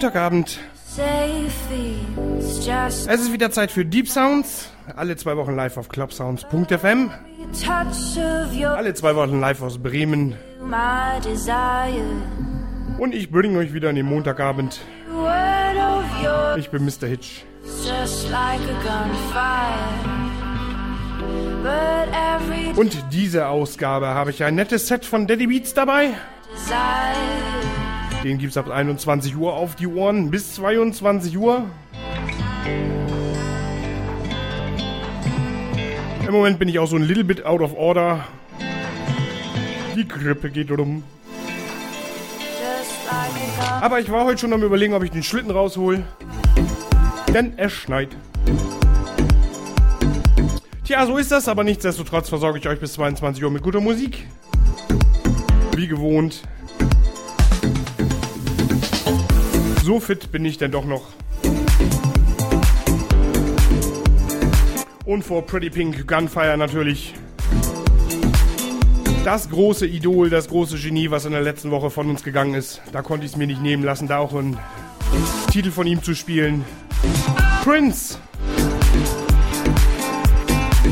Montagabend. Es ist wieder Zeit für Deep Sounds. Alle zwei Wochen live auf clubsounds.fm. Alle zwei Wochen live aus Bremen. Und ich bringe euch wieder an den Montagabend. Ich bin Mr. Hitch. Und diese Ausgabe habe ich ein nettes Set von Daddy Beats dabei. Den gibt's ab 21 Uhr auf die Ohren bis 22 Uhr. Im Moment bin ich auch so ein little bit out of order. Die Grippe geht rum. Aber ich war heute schon am überlegen, ob ich den Schlitten raushol. Denn es schneit. Tja, so ist das, aber nichtsdestotrotz versorge ich euch bis 22 Uhr mit guter Musik. Wie gewohnt. So fit bin ich denn doch noch. Und vor Pretty Pink Gunfire natürlich. Das große Idol, das große Genie, was in der letzten Woche von uns gegangen ist. Da konnte ich es mir nicht nehmen lassen, da auch einen Titel von ihm zu spielen. Prince.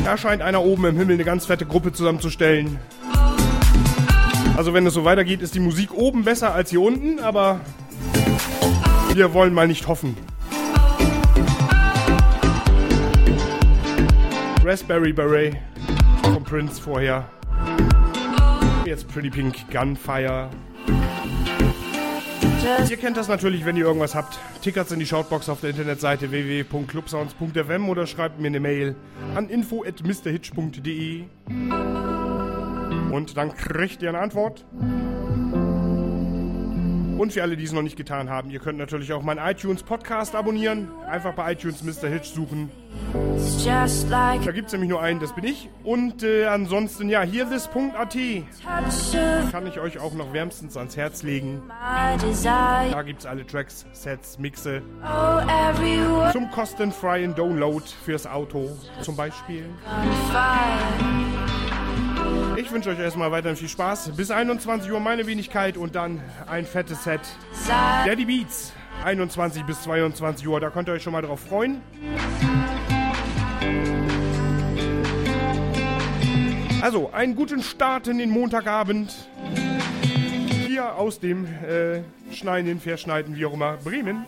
Da scheint einer oben im Himmel eine ganz fette Gruppe zusammenzustellen. Also wenn es so weitergeht, ist die Musik oben besser als hier unten, aber wir wollen mal nicht hoffen. Raspberry Beret vom Prince vorher. Jetzt Pretty Pink Gunfire. Ihr kennt das natürlich, wenn ihr irgendwas habt. Tickert's in die Shoutbox auf der Internetseite www.clubsounds.fm oder schreibt mir eine Mail an info@mrhitch.de. Und dann kriegt ihr eine Antwort. Und für alle, die es noch nicht getan haben, ihr könnt natürlich auch meinen iTunes-Podcast abonnieren. Einfach bei iTunes Mr. Hitch suchen. Like Da gibt es nämlich nur einen, das bin ich. Und äh, ansonsten, ja, hier this.at kann ich euch auch noch wärmstens ans Herz legen. Da gibt es alle Tracks, Sets, Mixe Oh, zum kostenfreien Download fürs Auto zum Beispiel. Ich wünsche euch erstmal weiterhin viel Spaß. Bis 21 Uhr meine Wenigkeit und dann ein fettes Set. Daddy Beats. 21 bis 22 Uhr, da könnt ihr euch schon mal drauf freuen. Also, einen guten Start in den Montagabend. Hier aus dem äh, Schneiden, Verschneiden, wie auch immer, Bremen.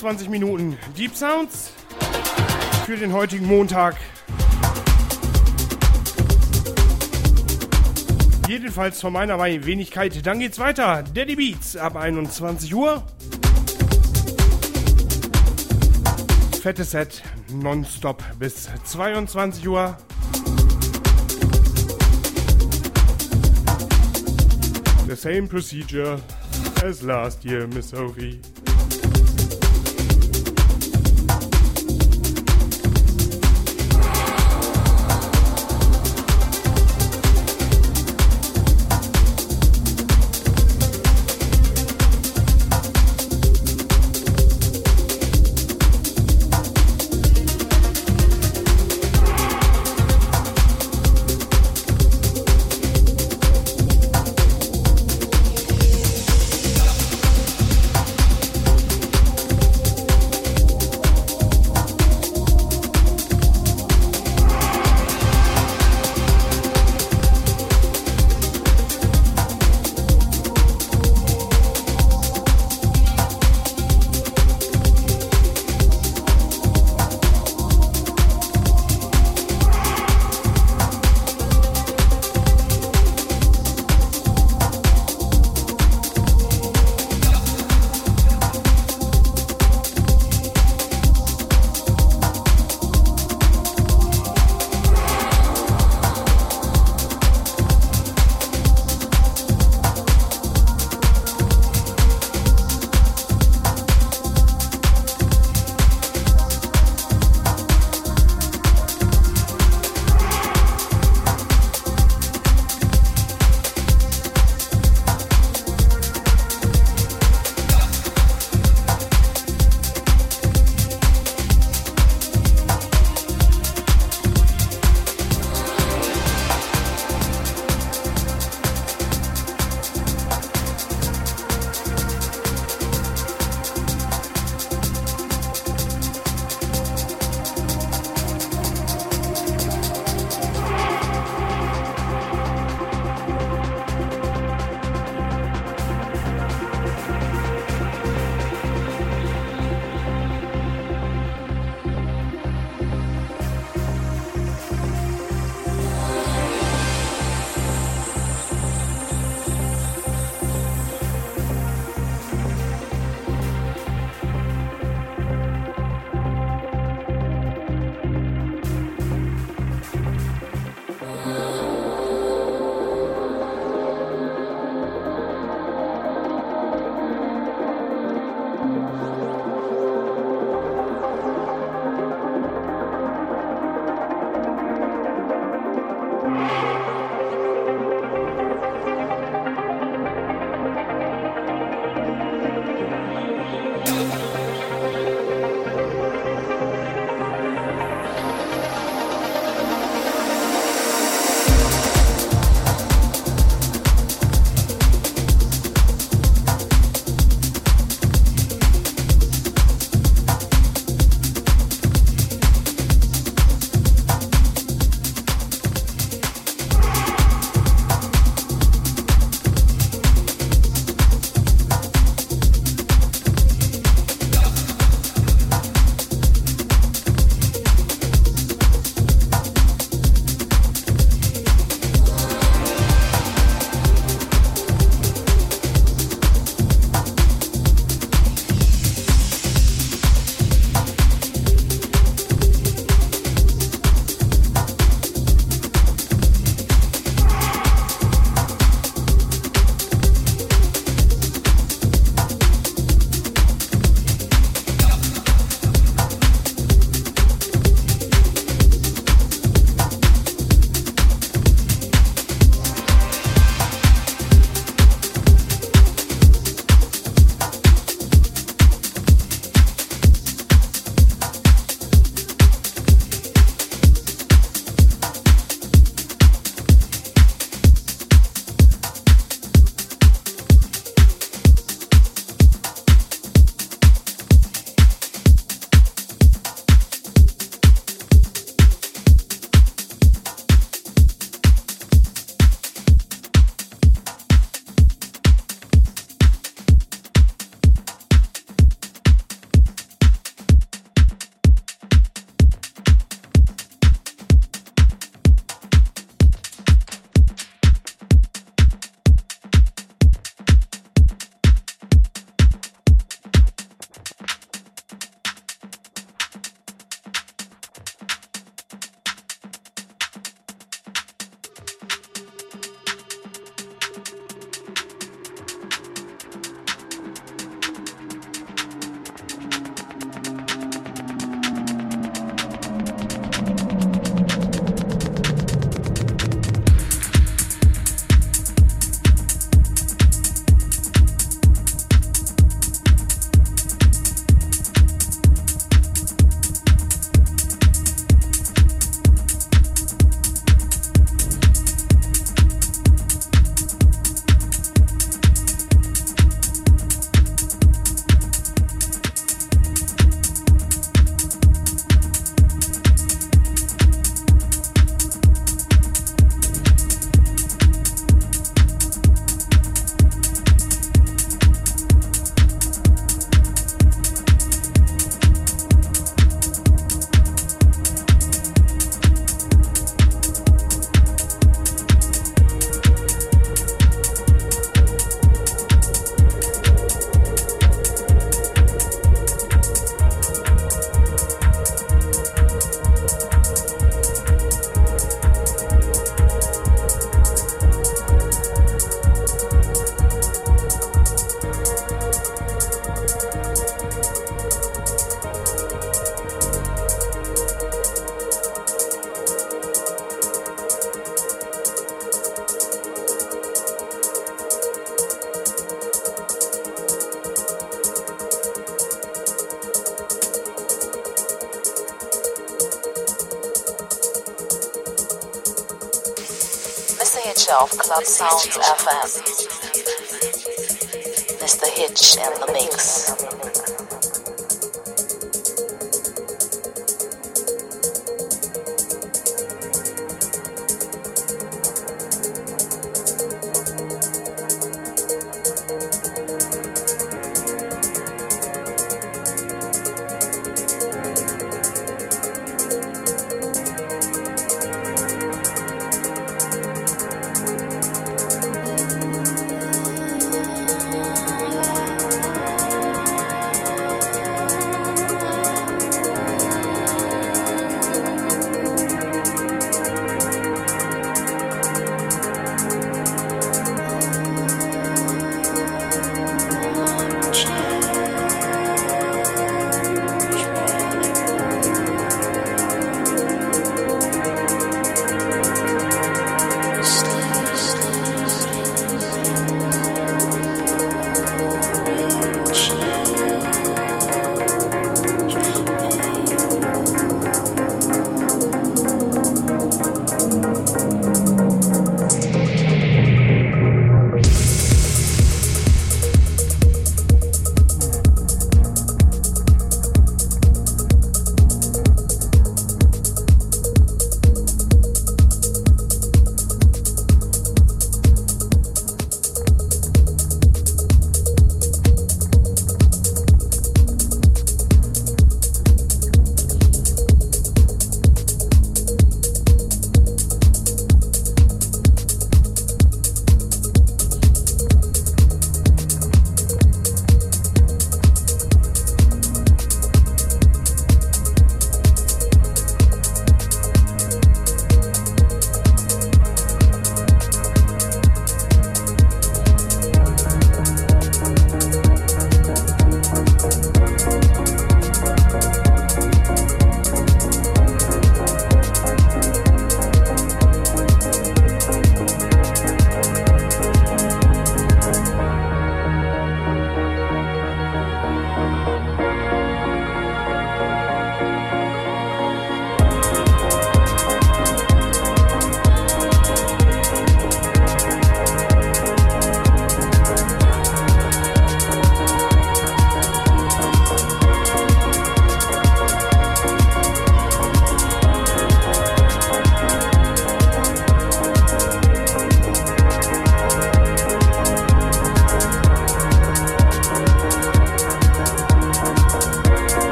25 Minuten Deep Sounds für den heutigen Montag. Jedenfalls von meiner Wenigkeit. Dann geht's weiter. Daddy Beats ab 21 Uhr. Fettes Set nonstop bis 22 Uhr. The same procedure as last year, Miss Sophie.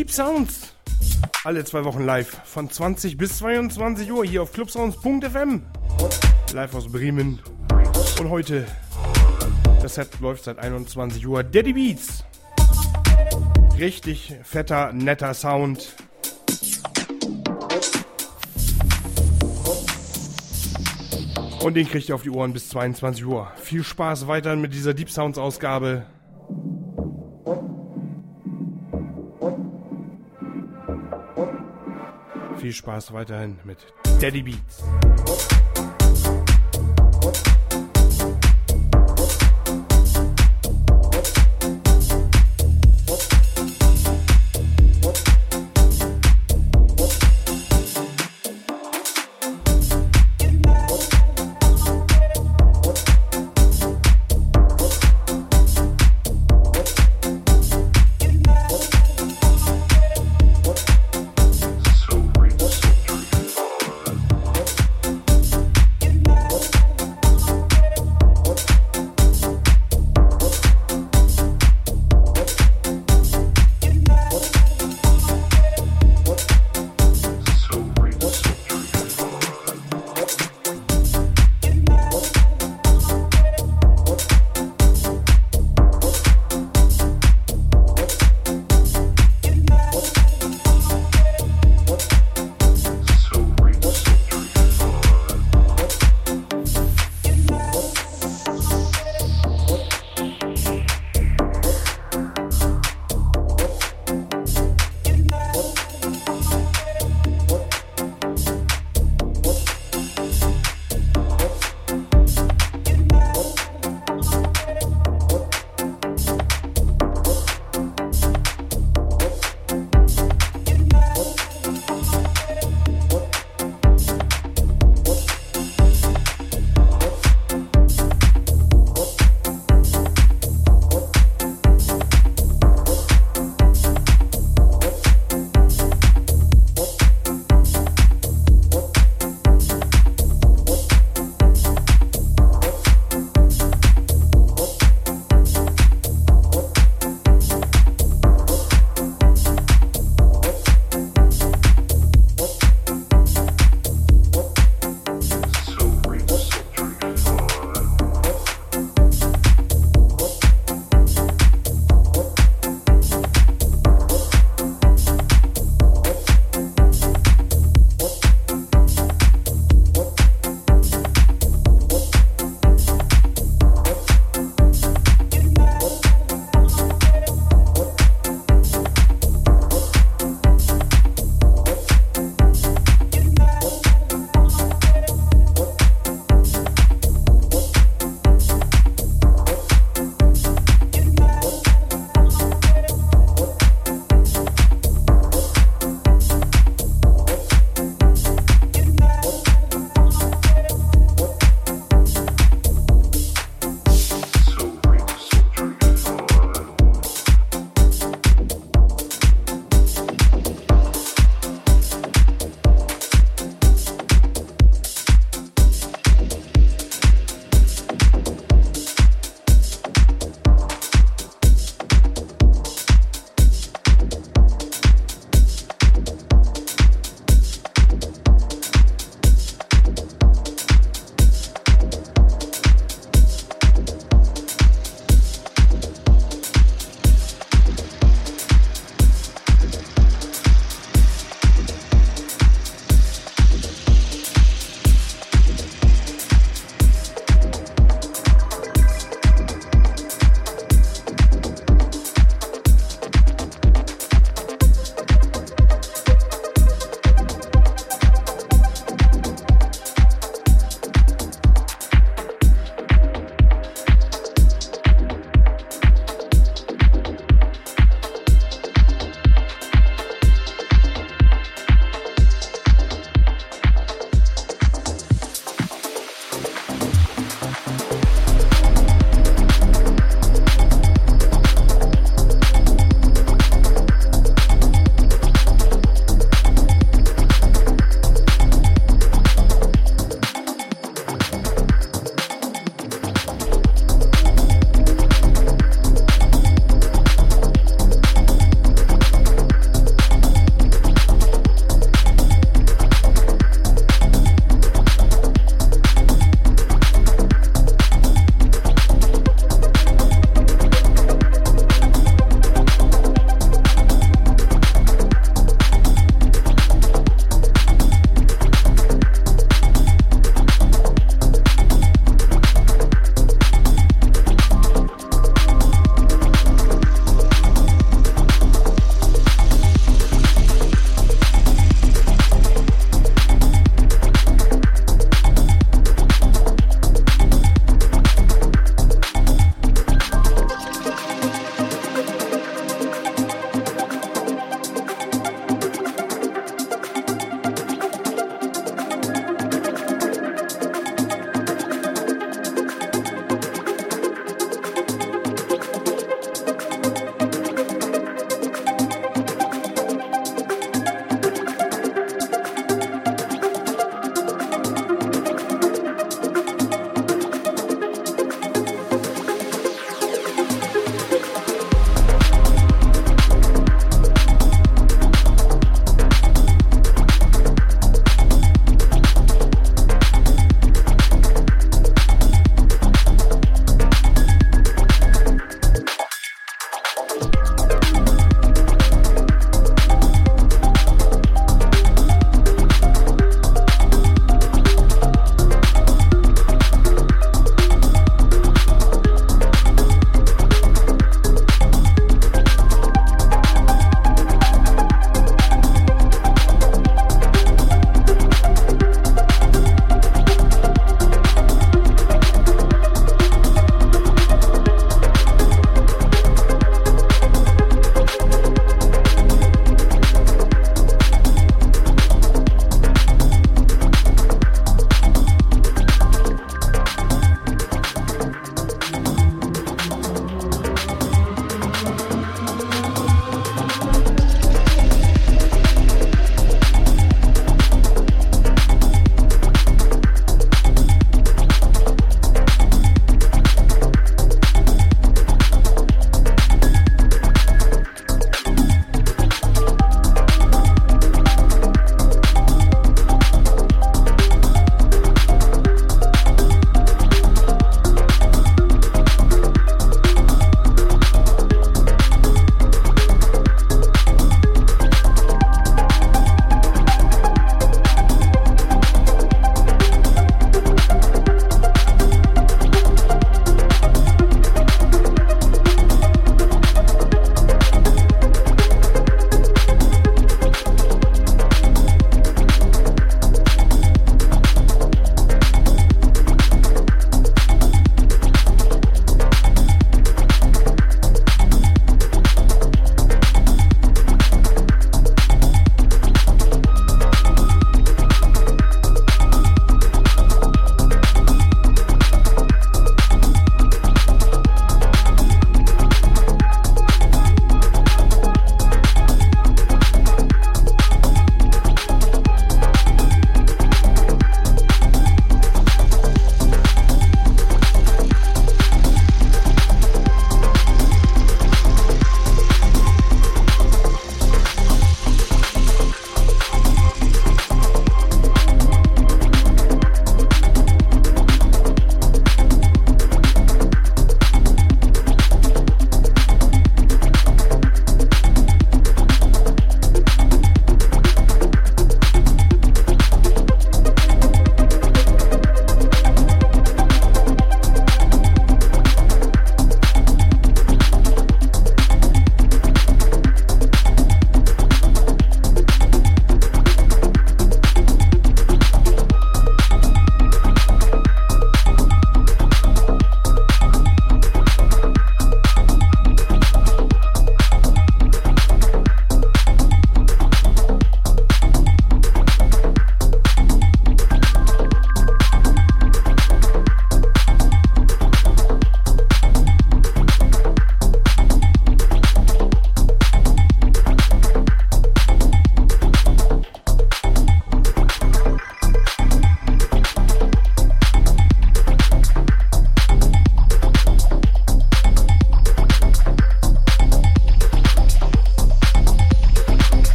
Deep Sounds. Alle zwei Wochen live von 20 bis 22 Uhr hier auf clubsounds.fm. Live aus Bremen. Und heute, das Set läuft seit 21 Uhr. Daddy Beats. Richtig fetter, netter Sound. Und den kriegt ihr auf die Ohren bis 22 Uhr. Viel Spaß weiterhin mit dieser Deep Sounds Ausgabe. Spaß weiterhin mit Daddy Beats.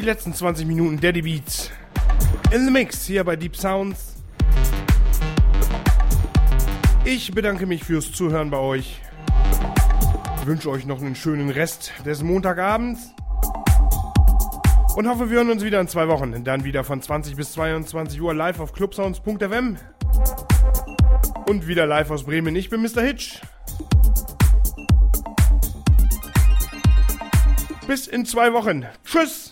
Die letzten 20 Minuten Daddy Beats. In the Mix hier bei Deep Sounds. Ich bedanke mich fürs Zuhören bei euch. Ich wünsche euch noch einen schönen Rest des Montagabends. Und hoffe, wir hören uns wieder in zwei Wochen. Dann wieder von 20 bis 22 Uhr live auf clubsounds.fm. Und wieder live aus Bremen. Ich bin Mr. Hitch. Bis in zwei Wochen. Tschüss!